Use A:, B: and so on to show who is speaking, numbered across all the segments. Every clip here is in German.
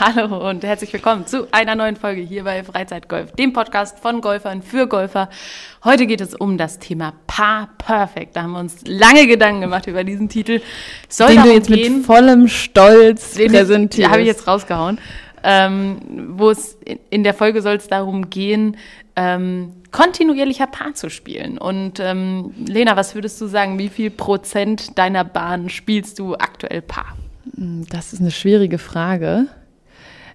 A: Hallo und herzlich willkommen zu einer neuen Folge hier bei Freizeitgolf, dem Podcast von Golfern für Golfer. Heute geht es um das Thema Paar Perfect. Da haben wir uns lange Gedanken gemacht über diesen Titel.
B: Soll den du jetzt gehen, mit vollem Stolz präsentierst.
A: Habe ich jetzt rausgehauen. Ähm, wo es in der Folge soll es darum gehen, ähm, kontinuierlicher Paar zu spielen. Und ähm, Lena, was würdest du sagen, wie viel Prozent deiner Bahn spielst du aktuell Paar?
B: Das ist eine schwierige Frage.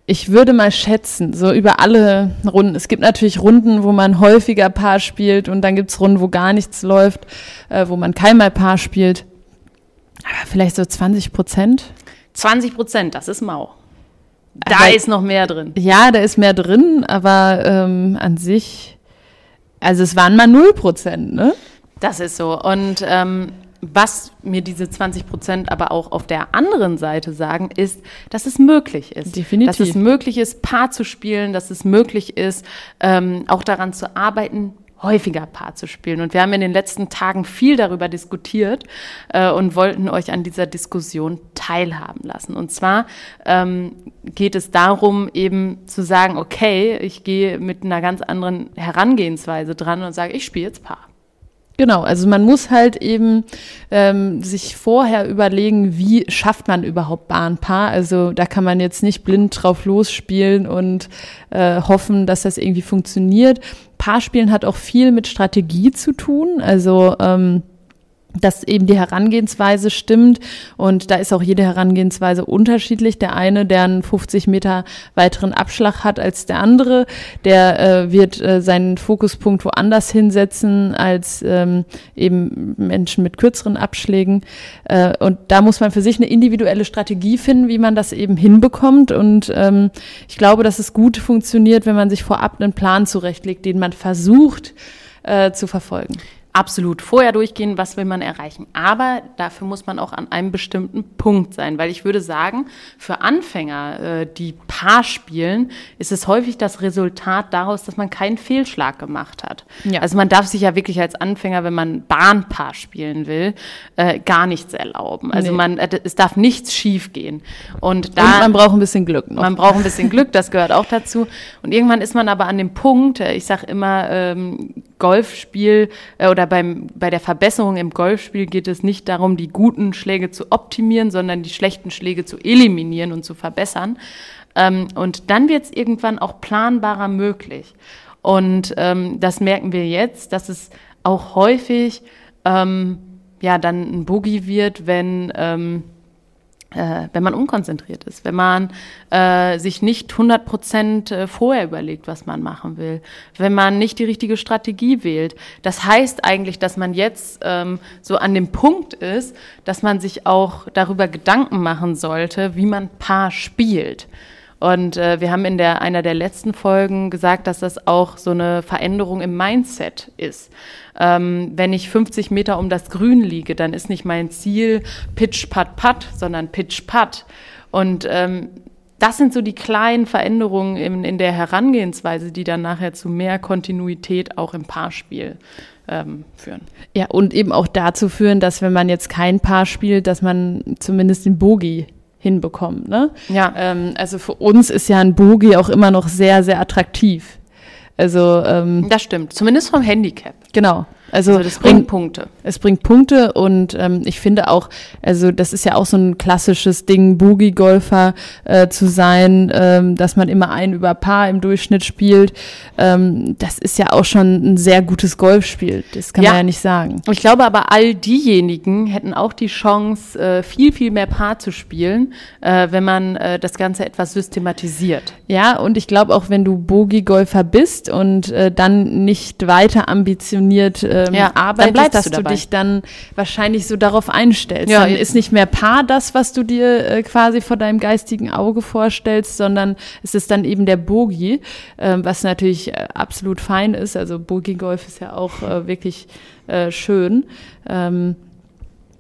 B: Ich würde mal schätzen, so über alle Runden. Es gibt natürlich Runden, wo man häufiger Paar spielt und dann gibt es Runden, wo gar nichts läuft, äh, wo man keinmal Paar spielt. Aber vielleicht so 20 Prozent.
A: 20 Prozent, das ist mau. Da aber, ist noch mehr drin.
B: Ja, da ist mehr drin, aber ähm, an sich, also es waren mal 0 Prozent, ne?
A: Das ist so. Und ähm, was mir diese 20 Prozent aber auch auf der anderen Seite sagen, ist, dass es möglich ist.
B: Definitiv.
A: Dass es möglich ist, Paar zu spielen, dass es möglich ist, ähm, auch daran zu arbeiten, häufiger Paar zu spielen. Und wir haben in den letzten Tagen viel darüber diskutiert äh, und wollten euch an dieser Diskussion teilhaben lassen. Und zwar ähm, geht es darum, eben zu sagen, okay, ich gehe mit einer ganz anderen Herangehensweise dran und sage, ich spiele jetzt Paar.
B: Genau, also man muss halt eben ähm, sich vorher überlegen, wie schafft man überhaupt Bahnpaar. Also da kann man jetzt nicht blind drauf losspielen und äh, hoffen, dass das irgendwie funktioniert. Paarspielen hat auch viel mit Strategie zu tun. Also ähm, dass eben die Herangehensweise stimmt und da ist auch jede Herangehensweise unterschiedlich. Der eine, der einen 50 Meter weiteren Abschlag hat als der andere, der äh, wird äh, seinen Fokuspunkt woanders hinsetzen als ähm, eben Menschen mit kürzeren Abschlägen. Äh, und da muss man für sich eine individuelle Strategie finden, wie man das eben hinbekommt. Und ähm, ich glaube, dass es gut funktioniert, wenn man sich vorab einen Plan zurechtlegt, den man versucht äh, zu verfolgen
A: absolut vorher durchgehen, was will man erreichen. Aber dafür muss man auch an einem bestimmten Punkt sein, weil ich würde sagen, für Anfänger, äh, die Paar spielen, ist es häufig das Resultat daraus, dass man keinen Fehlschlag gemacht hat. Ja. Also man darf sich ja wirklich als Anfänger, wenn man Bahnpaar spielen will, äh, gar nichts erlauben. Also nee. man, äh, es darf nichts schief gehen. Und, da,
B: Und man braucht ein bisschen Glück noch.
A: Man braucht ein bisschen Glück, das gehört auch dazu. Und irgendwann ist man aber an dem Punkt, ich sage immer, ähm, Golfspiel äh, oder beim, bei der Verbesserung im Golfspiel geht es nicht darum, die guten Schläge zu optimieren, sondern die schlechten Schläge zu eliminieren und zu verbessern. Ähm, und dann wird es irgendwann auch planbarer möglich. Und ähm, das merken wir jetzt, dass es auch häufig ähm, ja dann ein Boogie wird, wenn ähm, äh, wenn man unkonzentriert ist, wenn man äh, sich nicht 100 Prozent äh, vorher überlegt, was man machen will, wenn man nicht die richtige Strategie wählt. Das heißt eigentlich, dass man jetzt ähm, so an dem Punkt ist, dass man sich auch darüber Gedanken machen sollte, wie man Paar spielt. Und äh, wir haben in der, einer der letzten Folgen gesagt, dass das auch so eine Veränderung im Mindset ist. Ähm, wenn ich 50 Meter um das Grün liege, dann ist nicht mein Ziel Pitch, Putt, Putt, sondern Pitch, Putt. Und ähm, das sind so die kleinen Veränderungen in, in der Herangehensweise, die dann nachher zu mehr Kontinuität auch im Paarspiel ähm, führen.
B: Ja, und eben auch dazu führen, dass wenn man jetzt kein Paar spielt, dass man zumindest den Bogie hinbekommt. Ne?
A: Ja.
B: Ähm, also für uns ist ja ein Bogie auch immer noch sehr, sehr attraktiv. Also ähm,
A: das stimmt, zumindest vom Handicap.
B: Genau.
A: Also, also das bringt und, Punkte.
B: Es bringt Punkte und ähm, ich finde auch, also das ist ja auch so ein klassisches Ding, Boogie-Golfer äh, zu sein, ähm, dass man immer ein über Paar im Durchschnitt spielt. Ähm, das ist ja auch schon ein sehr gutes Golfspiel. Das kann ja. man ja nicht sagen.
A: Ich glaube aber, all diejenigen hätten auch die Chance, äh, viel, viel mehr Paar zu spielen, äh, wenn man äh, das Ganze etwas systematisiert.
B: Ja, und ich glaube auch, wenn du Boogie-Golfer bist und äh, dann nicht weiter ambitioniert äh, ähm, ja, arbeitest, dass du, du, dich dann wahrscheinlich so darauf einstellst. Ja, dann ist nicht mehr Paar das, was du dir äh, quasi vor deinem geistigen Auge vorstellst, sondern es ist dann eben der Bogi, äh, was natürlich äh, absolut fein ist. Also Bogi Golf ist ja auch äh, wirklich äh, schön. Ähm,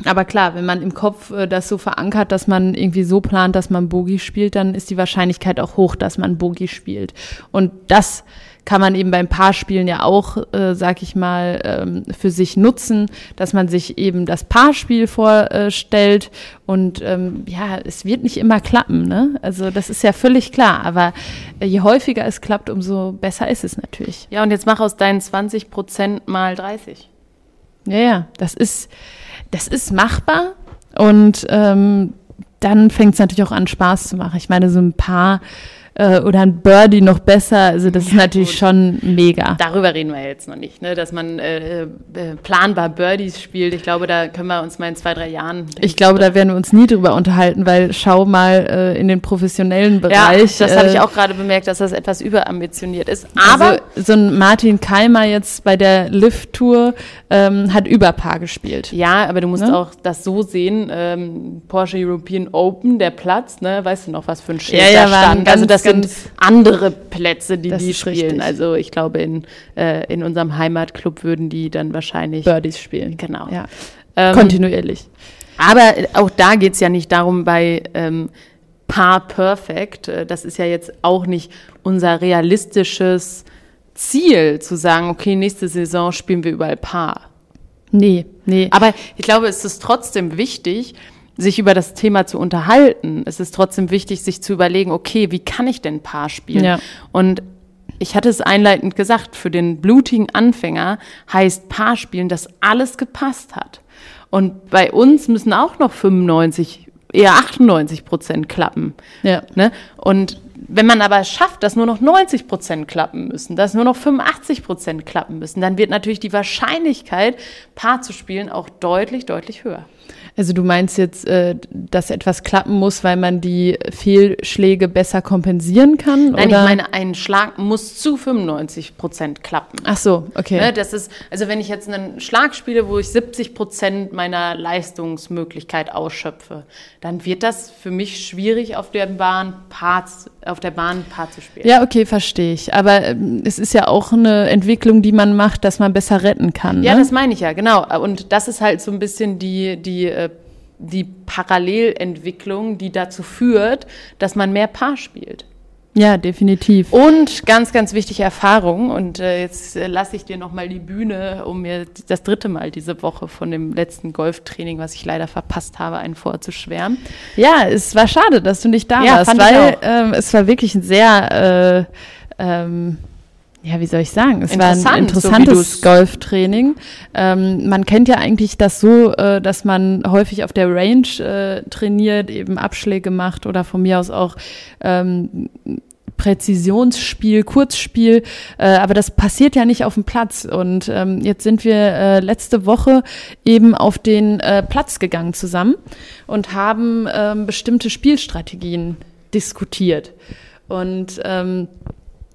B: Aber klar, wenn man im Kopf äh, das so verankert, dass man irgendwie so plant, dass man Bogie spielt, dann ist die Wahrscheinlichkeit auch hoch, dass man Bogie spielt. Und das kann man eben beim Paarspielen ja auch, äh, sag ich mal, ähm, für sich nutzen, dass man sich eben das Paarspiel vorstellt und ähm, ja, es wird nicht immer klappen, ne? Also das ist ja völlig klar, aber äh, je häufiger es klappt, umso besser ist es natürlich.
A: Ja, und jetzt mach aus deinen 20 Prozent mal 30.
B: Ja, ja, das ist, das ist machbar und ähm, dann fängt es natürlich auch an, Spaß zu machen. Ich meine, so ein paar äh, oder ein Birdie noch besser. Also das ist natürlich
A: gut.
B: schon mega.
A: Darüber reden wir jetzt noch nicht, ne? dass man äh, äh, planbar Birdies spielt. Ich glaube, da können wir uns mal in zwei, drei Jahren.
B: Ich glaube, da werden wir uns nie drüber unterhalten, weil schau mal äh, in den professionellen Bereich.
A: Ja, das habe ich
B: äh,
A: auch gerade bemerkt, dass das etwas überambitioniert ist. Aber
B: also, so ein Martin Keimer jetzt bei der Lift-Tour ähm, hat Überpaar gespielt.
A: Ja, aber du musst
B: Ne?
A: auch das so sehen. Ähm, Porsche European Open, der Platz, ne, weißt du noch, was für ein Schild
B: Ja, ja,
A: da
B: waren
A: stand? also
B: ganz,
A: das sind andere Plätze, die die spielen.
B: richtig.
A: Also ich glaube, in, äh, in unserem Heimatclub würden die dann wahrscheinlich.
B: Birdies spielen.
A: Genau.
B: Ja.
A: Ähm,
B: Kontinuierlich.
A: aber auch da geht's ja nicht darum, bei ähm, Paar Perfect, äh, das ist ja jetzt auch nicht unser realistisches Ziel, zu sagen, okay, nächste Saison spielen wir überall Paar.
B: Nee, nee.
A: Aber ich glaube, es ist trotzdem wichtig, sich über das Thema zu unterhalten. Es ist trotzdem wichtig, sich zu überlegen, okay, wie kann ich denn Paar spielen?
B: Ja.
A: Und ich hatte es einleitend gesagt, für den blutigen Anfänger heißt Paar spielen, dass alles gepasst hat. Und bei uns müssen auch noch 95, eher 98 Prozent klappen.
B: Ja.
A: Ne? Und wenn man aber schafft, dass nur noch 90 Prozent klappen müssen, dass nur noch 85 Prozent klappen müssen, dann wird natürlich die Wahrscheinlichkeit, Paar zu spielen, auch deutlich, deutlich höher.
B: Also du meinst jetzt, äh, dass etwas klappen muss, weil man die Fehlschläge besser kompensieren kann?
A: Nein,
B: oder?
A: ich meine, ein Schlag muss zu 95 Prozent klappen.
B: Ach so, okay.
A: Ne, das ist, also wenn ich jetzt einen Schlag spiele, wo ich 70 Prozent meiner Leistungsmöglichkeit ausschöpfe, dann wird das für mich schwierig, auf der Bahn Parts, auf der Bahn Paar zu spielen.
B: Ja, okay, verstehe ich. Aber ähm, es ist ja auch eine Entwicklung, die man macht, dass man besser retten kann.
A: Ja,
B: ne?
A: das meine ich ja, genau. Und das ist halt so ein bisschen die, die, äh, die Parallelentwicklung, die dazu führt, dass man mehr Paar spielt.
B: ja, definitiv.
A: Und ganz, ganz wichtige Erfahrung. Und äh, jetzt äh, lasse ich dir nochmal die Bühne, um mir das dritte Mal diese Woche von dem letzten Golftraining, was ich leider verpasst habe, einen vorzuschwärmen.
B: Ja, es war schade, dass du nicht da
A: Ja,
B: warst, weil ähm, es war wirklich ein sehr, äh, ähm, ja, wie soll ich sagen, es war ein
A: so
B: interessantes
A: du's-
B: Golftraining. Ähm, man kennt ja eigentlich das so, äh, dass man häufig auf der Range äh, trainiert, eben Abschläge macht oder von mir aus auch ähm, Präzisionsspiel, Kurzspiel, äh, aber das passiert ja nicht auf dem Platz. Und ähm, jetzt sind wir äh, letzte Woche eben auf den äh, Platz gegangen zusammen und haben ähm, bestimmte Spielstrategien diskutiert. Und ähm,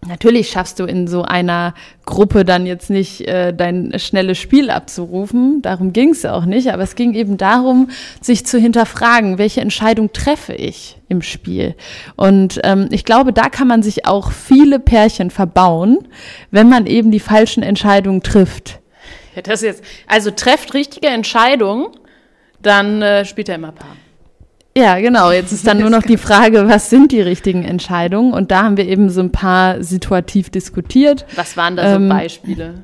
B: Natürlich schaffst du in so einer Gruppe dann jetzt nicht äh, dein schnelles Spiel abzurufen. Darum ging es auch nicht. Aber es ging eben darum, sich zu hinterfragen, welche Entscheidung treffe ich im Spiel. Und ähm, ich glaube, da kann man sich auch viele Pärchen verbauen, wenn man eben die falschen Entscheidungen trifft.
A: Ja, das jetzt, also trefft richtige Entscheidungen, dann äh, spielt er immer Paar.
B: Ja, genau. Jetzt ist dann nur noch die Frage, was sind die richtigen Entscheidungen? Und da haben wir eben so ein paar situativ diskutiert.
A: Was waren da so
B: Ähm,
A: Beispiele?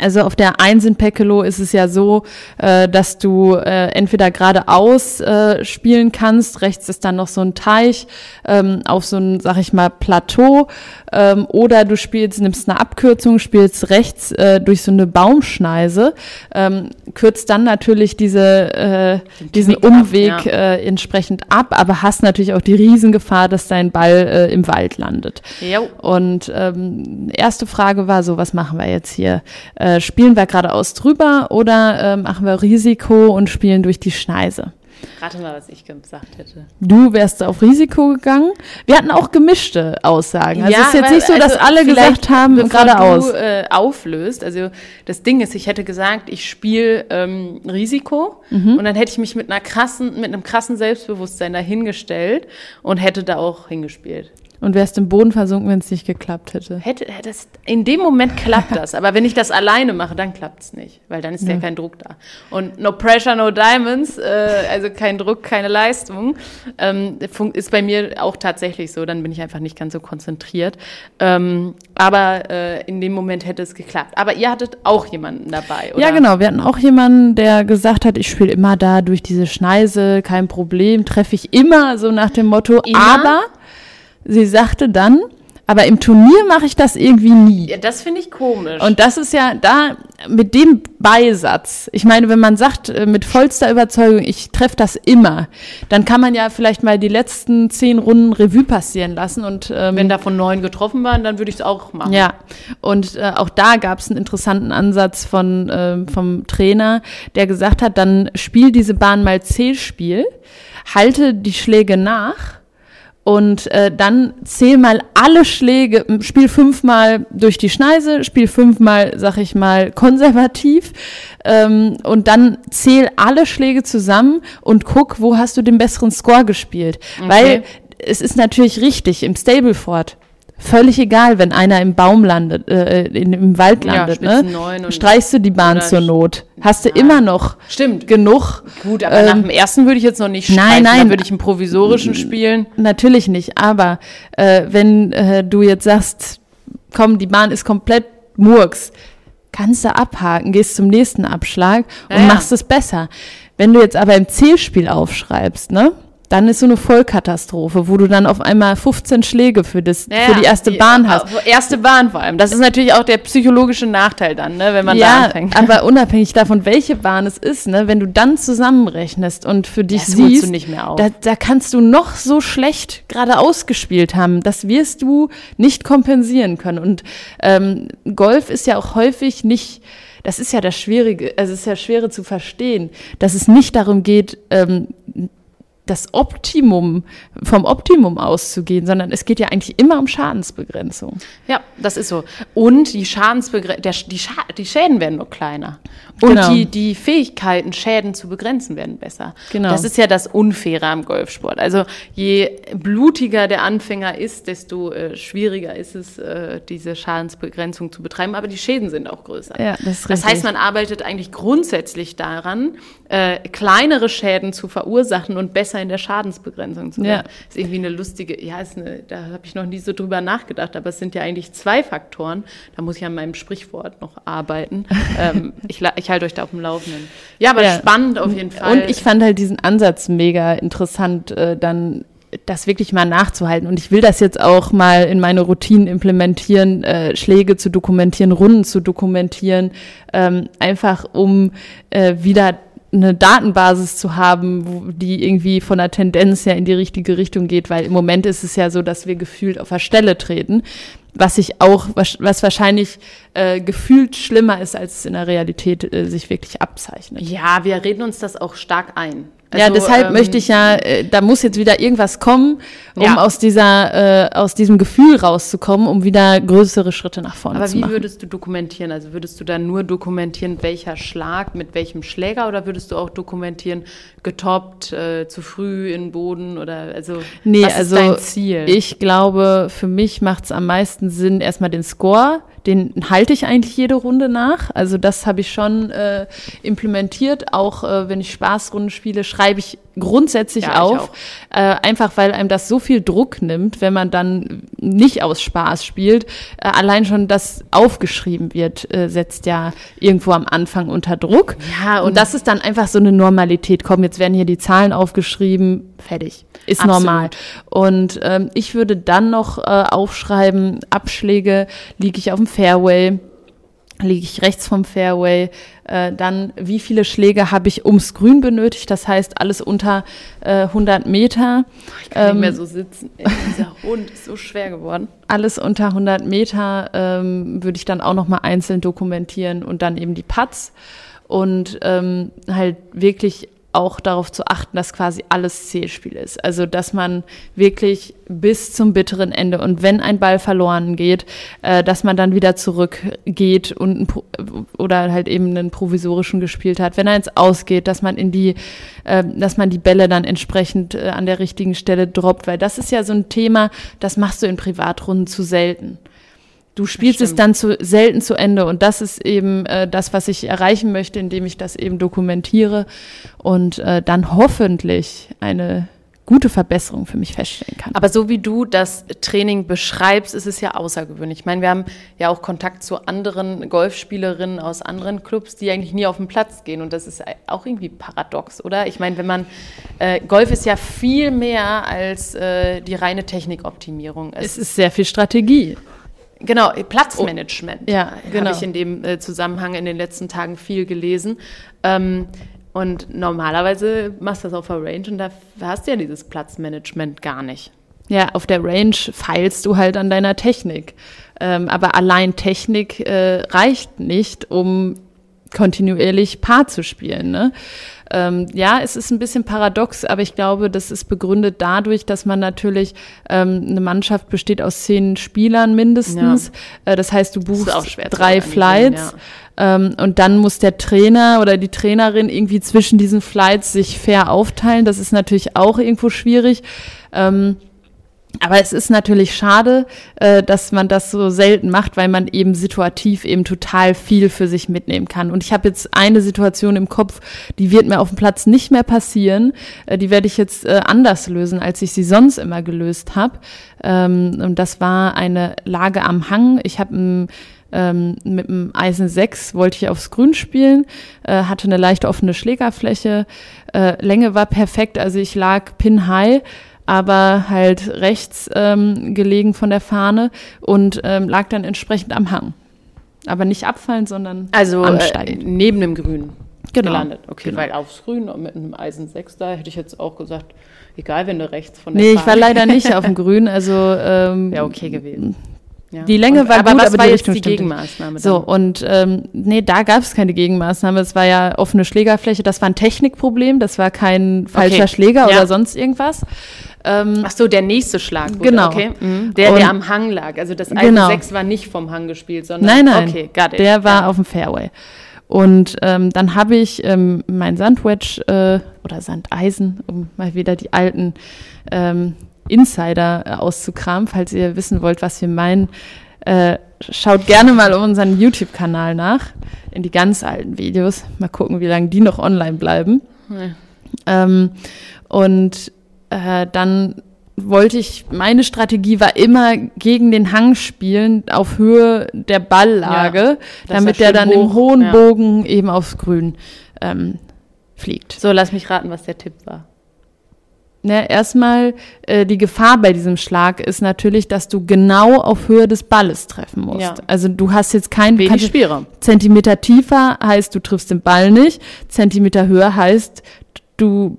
B: Also auf der Eins in Pekelo ist es ja so, äh, dass du äh, entweder geradeaus äh, spielen kannst, rechts ist dann noch so ein Teich ähm, auf so ein, sag ich mal, Plateau, ähm, oder du spielst, nimmst eine Abkürzung, spielst rechts äh, durch so eine Baumschneise, ähm, kürzt dann natürlich diese, äh, diesen
A: Knick ab,
B: Umweg
A: ja.
B: äh, entsprechend ab, aber hast natürlich auch die Riesengefahr, dass dein Ball im Wald landet.
A: Jo.
B: Und ähm, erste Frage war so, was machen wir jetzt hier? Äh, spielen wir geradeaus drüber oder äh, machen wir Risiko und spielen durch die Schneise?
A: Rate mal, was ich gesagt hätte.
B: Du wärst auf Risiko gegangen. Wir hatten auch gemischte Aussagen. Also es ist jetzt
A: weil-
B: nicht so, dass
A: also
B: alle gesagt haben, geradeaus.
A: du äh, auflöst, also das Ding ist, ich hätte gesagt, ich spiele ähm, Risiko
B: Mhm.
A: und dann hätte ich mich mit einer krassen, mit einem krassen Selbstbewusstsein dahingestellt und hätte da auch hingespielt.
B: Und wärst im Boden versunken, wenn es nicht geklappt hätte.
A: Hätte, das, in dem Moment klappt das, aber wenn ich das alleine mache, dann klappt es nicht, weil dann ist ja. ja kein Druck da. Und no pressure, no diamonds, äh, also kein Druck, keine Leistung, ähm, ist bei mir auch tatsächlich so. Dann bin ich einfach nicht ganz so konzentriert. Ähm, aber äh, in dem Moment hätte es geklappt. Aber ihr hattet auch jemanden dabei, oder?
B: Ja, genau. Wir hatten auch jemanden, der gesagt hat, ich spiele immer da durch diese Schneise, kein Problem, treffe ich immer so nach dem Motto. Immer? Aber sie sagte dann, aber im Turnier mache ich das irgendwie nie.
A: Ja, das finde ich komisch.
B: Und das ist ja da mit dem Beisatz. Ich meine, wenn man sagt äh, mit vollster Überzeugung, ich treffe das immer, dann kann man ja vielleicht mal die letzten zehn Runden Revue passieren lassen. Und
A: ähm, wenn davon neun getroffen waren, dann würde ich es auch machen.
B: Ja. Und äh, auch da gab es einen interessanten Ansatz von äh, vom Trainer, der gesagt hat, dann spiel diese Bahn mal C-Spiel, halte die Schläge nach und äh, dann zähl mal alle Schläge, spiel fünfmal durch die Schneise, spiel fünfmal, sag ich mal, konservativ ähm, und dann zähl alle Schläge zusammen und guck, wo hast du den besseren Score gespielt. Okay. Weil es ist natürlich richtig, im Stableford völlig egal, wenn einer im Baum landet, äh, in, im Wald landet, ja, ne? Streichst du die Bahn zur Not. Hast du ja. immer noch
A: Stimmt.
B: genug.
A: Gut, aber ähm, nach dem ersten würde ich jetzt noch nicht
B: streichen. Nein, nein.
A: Da würde ich einen provisorischen spielen.
B: Natürlich nicht, aber äh, wenn äh, du jetzt sagst, komm, die Bahn ist komplett Murks, kannst du abhaken, gehst zum nächsten Abschlag und ja, machst es besser. Wenn du jetzt aber im Zählspiel aufschreibst, ne? Dann ist so eine Vollkatastrophe, wo du dann auf einmal 15 Schläge für, das, ja, für die erste die, Bahn hast.
A: Erste Bahn vor allem. Das ist natürlich auch der psychologische Nachteil dann, ne, wenn man ja, da anfängt.
B: aber unabhängig davon, welche Bahn es ist, ne, wenn du dann zusammenrechnest und für dich das siehst, Da, da kannst du noch so schlecht gerade ausgespielt haben. Das wirst du nicht kompensieren können. Und ähm, Golf ist ja auch häufig nicht das ist ja das Schwierige, also es ist ja schwere zu verstehen, dass es nicht darum geht, ähm, das Optimum, vom Optimum auszugehen, sondern es geht ja eigentlich immer um Schadensbegrenzung.
A: Ja, das ist so. Und die Schadensbegrenzung, die, Scha die Schäden werden nur kleiner. Und genau. die, die Fähigkeiten, Schäden zu begrenzen, werden besser. Genau. Das ist ja das Unfaire am Golfsport. Also je blutiger der Anfänger ist, desto äh, schwieriger ist es, äh, diese Schadensbegrenzung zu betreiben. Aber die Schäden sind auch größer.
B: Ja, das, ist
A: das heißt, man arbeitet eigentlich grundsätzlich daran, äh, kleinere Schäden zu verursachen und besser in der Schadensbegrenzung zu werden. Ja. Ist irgendwie eine lustige, ja, ist eine, da habe ich noch nie so drüber nachgedacht, aber es sind ja eigentlich zwei Faktoren. Da muss ich an meinem Sprichwort noch arbeiten. ähm, ich, ich halte euch da auf dem Laufenden. Ja, aber ja. spannend auf jeden Fall.
B: Und ich fand halt diesen Ansatz mega interessant, äh, dann das wirklich mal nachzuhalten. Und ich will das jetzt auch mal in meine Routinen implementieren, äh, Schläge zu dokumentieren, Runden zu dokumentieren, ähm, einfach um äh, wieder eine Datenbasis zu haben, wo die irgendwie von der Tendenz ja in die richtige Richtung geht, weil im Moment ist es ja so, dass wir gefühlt auf der Stelle treten, was sich auch, was, was wahrscheinlich äh, gefühlt schlimmer ist, als es in der Realität äh, sich wirklich abzeichnet.
A: Ja, wir reden uns das auch stark ein.
B: Also, ja, deshalb ähm, möchte ich ja, äh, da muss jetzt wieder irgendwas kommen, um ja. aus dieser, äh, aus diesem Gefühl rauszukommen, um wieder größere Schritte nach vorne
A: Aber
B: zu machen.
A: Aber wie würdest du dokumentieren? Also würdest du dann nur dokumentieren, welcher Schlag mit welchem Schläger oder würdest du auch dokumentieren, getoppt, äh, zu früh in Boden oder also
B: nee, was also ist dein Ziel? Ich glaube, für mich macht es am meisten Sinn, erstmal den Score den halte ich eigentlich jede Runde nach. Also das habe ich schon äh, implementiert. Auch äh, wenn ich Spaßrunden spiele, schreibe ich grundsätzlich ja, auf. Äh, einfach weil einem das so viel Druck nimmt, wenn man dann nicht aus Spaß spielt. Äh, allein schon, dass aufgeschrieben wird, äh, setzt ja irgendwo am Anfang unter Druck. Ja, und, und das ist dann einfach so eine Normalität. Komm, jetzt werden hier die Zahlen aufgeschrieben, fertig. Ist Absolut. normal. Und ähm, ich würde dann noch äh, aufschreiben, Abschläge, liege ich auf dem Fairway, liege ich rechts vom Fairway, äh, dann wie viele Schläge habe ich ums Grün benötigt, das heißt alles unter äh, 100 Meter.
A: Ich kann ähm, nicht mehr so sitzen, dieser Hund ist so schwer geworden.
B: Alles unter 100 Meter ähm, würde ich dann auch nochmal einzeln dokumentieren und dann eben die Putts. Und ähm, halt wirklich auch darauf zu achten, dass quasi alles Zählspiel ist. Also dass man wirklich bis zum bitteren Ende und wenn ein Ball verloren geht, äh, dass man dann wieder zurückgeht und oder halt eben einen provisorischen gespielt hat. Wenn er ins Ausgeht, dass man in die, äh, dass man die Bälle dann entsprechend äh, an der richtigen Stelle droppt, weil das ist ja so ein Thema, das machst du in Privatrunden zu selten. Du spielst es dann zu selten zu Ende und das ist eben äh, das, was ich erreichen möchte, indem ich das eben dokumentiere und äh, dann hoffentlich eine gute Verbesserung für mich feststellen kann.
A: Aber so wie du das Training beschreibst, ist es ja außergewöhnlich. Ich meine, wir haben ja auch Kontakt zu anderen Golfspielerinnen aus anderen Clubs, die eigentlich nie auf den Platz gehen. Und das ist auch irgendwie paradox, oder? Ich meine, wenn man äh, Golf ist ja viel mehr als äh, die reine Technikoptimierung.
B: Es, es ist sehr viel Strategie.
A: Genau, Platzmanagement.
B: Oh, ja, genau.
A: Habe ich in dem äh, Zusammenhang in den letzten Tagen viel gelesen. Ähm, und normalerweise machst du das auf der Range und da hast du ja dieses Platzmanagement gar nicht.
B: Ja, auf der Range feilst du halt an deiner Technik. Ähm, aber allein Technik äh, reicht nicht, um kontinuierlich Paar zu spielen. Ne? Ähm, ja, es ist ein bisschen paradox, aber ich glaube, das ist begründet dadurch, dass man natürlich ähm, eine Mannschaft besteht aus zehn Spielern mindestens. Ja. Äh, das heißt, du buchst drei Flights. Ja. Ähm, und dann muss der Trainer oder die Trainerin irgendwie zwischen diesen Flights sich fair aufteilen. Das ist natürlich auch irgendwo schwierig. Ähm, aber es ist natürlich schade, äh, dass man das so selten macht, weil man eben situativ eben total viel für sich mitnehmen kann. Und ich habe jetzt eine Situation im Kopf, die wird mir auf dem Platz nicht mehr passieren. Äh, die werde ich jetzt äh, anders lösen, als ich sie sonst immer gelöst habe. Ähm, und das war eine Lage am Hang. Ich habe ähm, mit dem Eisen 6 wollte ich aufs Grün spielen, äh, hatte eine leicht offene Schlägerfläche, äh, Länge war perfekt, also ich lag pin high aber halt rechts ähm, gelegen von der Fahne und ähm, lag dann entsprechend am Hang. Aber nicht abfallen, sondern
A: also, ansteigen. Äh, neben dem Grün
B: genau. gelandet.
A: Okay,
B: genau.
A: weil aufs Grün und mit einem Eisen 6 da hätte ich jetzt auch gesagt, egal, wenn du rechts von der
B: Nee, Fahne ich war leider nicht auf dem Grün, also ähm,
A: ja okay gewesen.
B: Ja. Die Länge und, war
A: aber
B: gut,
A: was
B: aber
A: war
B: die
A: jetzt
B: Richtung
A: die Gegenmaßnahme?
B: So, und ähm, nee, da gab es keine Gegenmaßnahme. Es war ja offene Schlägerfläche. Das war ein Technikproblem. Das war kein falscher okay. Schläger ja. oder sonst irgendwas.
A: Ähm, Ach so, der nächste Schlag.
B: Wurde, genau.
A: Okay. Mhm. Der, der am Hang lag. Also das Eisen genau. 6 war nicht vom Hang gespielt, sondern
B: nein, nein,
A: okay,
B: got it. der war ja. auf dem Fairway. Und ähm, dann habe ich ähm, mein Sandwedge äh, oder Sandeisen, um mal wieder die alten ähm, Insider äh, auszukramen, falls ihr wissen wollt, was wir meinen. Äh, schaut gerne mal unseren YouTube-Kanal nach, in die ganz alten Videos. Mal gucken, wie lange die noch online bleiben. Ja. Ähm, und äh, dann wollte ich, meine Strategie war immer gegen den Hang spielen auf Höhe der Balllage, ja, damit der dann hoch, im hohen ja. Bogen eben aufs Grün ähm, fliegt.
A: So, lass mich raten, was der Tipp war.
B: Ne, erstmal äh, die Gefahr bei diesem Schlag ist natürlich, dass du genau auf Höhe des Balles treffen musst. Ja. Also du hast jetzt keinen
A: Wenig Spielraum.
B: Zentimeter tiefer heißt, du triffst den Ball nicht. Zentimeter höher heißt, du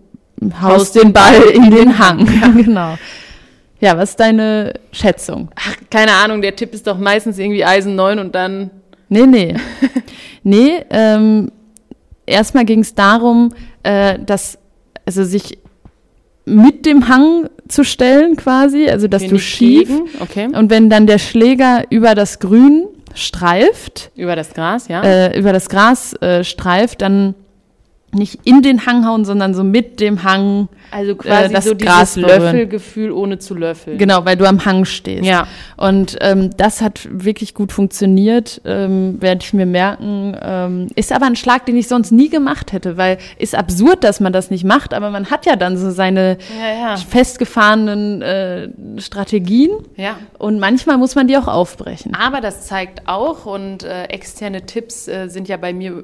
B: haust den Ball in den Hang. Ja, genau. Ja, was ist deine Schätzung?
A: Ach, keine Ahnung, der Tipp ist doch meistens irgendwie Eisen 9 und dann.
B: Nee, nee. nee, ähm, erstmal ging es darum, äh, dass, also sich mit dem Hang zu stellen quasi, also dass du schief
A: okay.
B: und wenn dann der Schläger über das Grün streift,
A: über das Gras, ja,
B: äh, über das Gras äh, streift, dann nicht in den Hang hauen, sondern so mit dem Hang
A: also quasi äh, das so Gras dieses Löffelgefühl ohne zu löffeln.
B: Genau, weil du am Hang stehst.
A: Ja.
B: Und ähm, das hat wirklich gut funktioniert, ähm, werde ich mir merken. Ähm, ist aber ein Schlag, den ich sonst nie gemacht hätte, weil ist absurd, dass man das nicht macht, aber man hat ja dann so seine
A: ja, ja.
B: festgefahrenen äh, Strategien.
A: Ja.
B: Und manchmal muss man die auch aufbrechen.
A: Aber das zeigt auch, und äh, externe Tipps äh, sind ja bei mir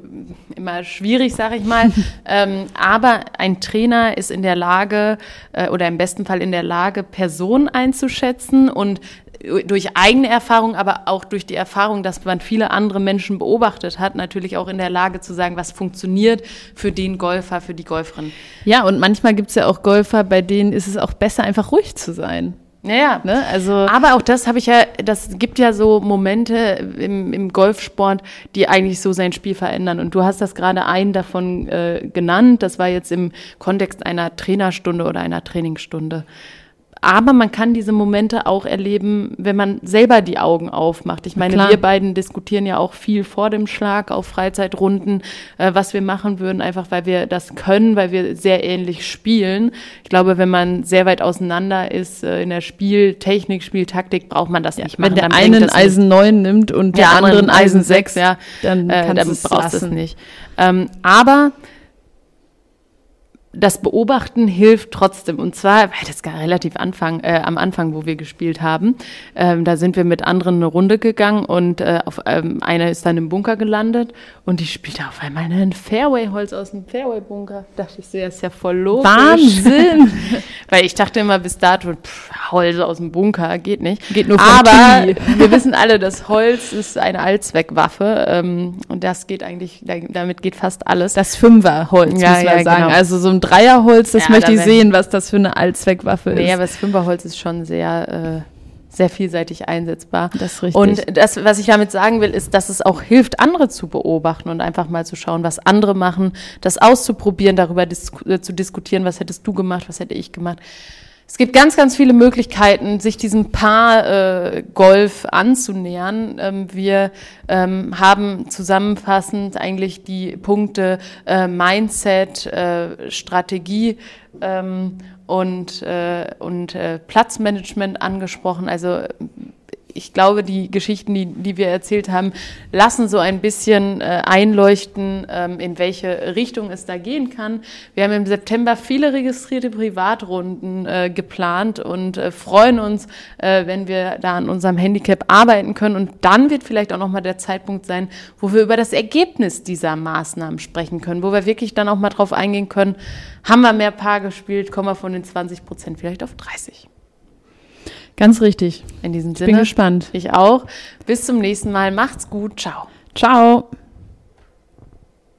A: immer schwierig, sage ich mal. Ähm, aber ein Trainer ist in der Lage äh, oder im besten Fall in der Lage, Personen einzuschätzen und äh, durch eigene Erfahrung, aber auch durch die Erfahrung, dass man viele andere Menschen beobachtet hat, natürlich auch in der Lage zu sagen, was funktioniert für den Golfer, für die Golferin.
B: Ja, und manchmal gibt es ja auch Golfer, bei denen ist es auch besser, einfach ruhig zu sein.
A: Naja,
B: Ne? Also
A: Aber auch das habe ich ja, das gibt ja so Momente im, im Golfsport, die eigentlich so sein Spiel verändern. Und du hast das gerade einen davon äh, genannt. Das war jetzt im Kontext einer Trainerstunde oder einer Trainingsstunde. Aber man kann diese Momente auch erleben, wenn man selber die Augen aufmacht. Ich meine, wir beiden diskutieren ja auch viel vor dem Schlag auf Freizeitrunden, äh, was wir machen würden, einfach weil wir das können, weil wir sehr ähnlich spielen. Ich glaube, wenn man sehr weit auseinander ist äh, in der Spieltechnik, Spieltaktik, braucht man das nicht machen.
B: wenn der
A: Dann
B: einen. Eisen 9 nimmt und der, anderen Eisen 6,
A: ja,
B: dann
A: äh, dann brauchst du es nicht. Ähm, aber das Beobachten hilft trotzdem. Und zwar, weil das gar relativ Anfang, äh, am Anfang, wo wir gespielt haben, ähm, da sind wir mit anderen eine Runde gegangen und äh, auf, ähm, einer ist dann im Bunker gelandet und die spielte auf einmal ein Fairway-Holz aus dem Fairway-Bunker. Dachte ich so, ja, ist ja voll logisch.
B: Wahnsinn!
A: Weil ich dachte immer bis dato, pff, Holz aus dem Bunker, geht nicht.
B: Geht nur von
A: Aber wir wissen alle, das Holz ist eine Allzweckwaffe ähm, und das geht eigentlich, da- damit geht fast alles.
B: Das Fünferholz,
A: Ja,
B: muss man
A: ja,
B: sagen.
A: genau.
B: Also so ein Dreierholz, das
A: Ja,
B: möchte ich sehen, was das für eine Allzweckwaffe
A: Nee,
B: ist.
A: aber das Fünferholz ist schon sehr, äh, sehr vielseitig einsetzbar.
B: Das ist richtig.
A: Und das, was ich damit sagen will, ist, dass es auch hilft, andere zu beobachten und einfach mal zu schauen, was andere machen, das auszuprobieren, darüber dis äh, zu diskutieren, was hättest du gemacht, was hätte ich gemacht. Es gibt ganz, ganz viele Möglichkeiten, sich diesem Paar äh, anzunähern. Ähm, wir ähm, haben zusammenfassend eigentlich die Punkte äh, Mindset, äh, Strategie ähm, und, äh, und äh, Platzmanagement angesprochen. Also ich glaube, die Geschichten, die, die wir erzählt haben, lassen so ein bisschen äh, einleuchten, ähm, in welche Richtung es da gehen kann. Wir haben im September viele registrierte Privatrunden äh, geplant und äh, freuen uns, äh, wenn wir da an unserem Handicap arbeiten können. Und dann wird vielleicht auch nochmal der Zeitpunkt sein, wo wir über das Ergebnis dieser Maßnahmen sprechen können, wo wir wirklich dann auch mal drauf eingehen können, haben wir mehr Paar gespielt, kommen wir von den 20 Prozent vielleicht auf 30.
B: Ganz richtig.
A: In diesem
B: Ich bin
A: Sinne.
B: gespannt.
A: Ich auch. Bis zum nächsten Mal. Macht's gut. Ciao.
B: Ciao.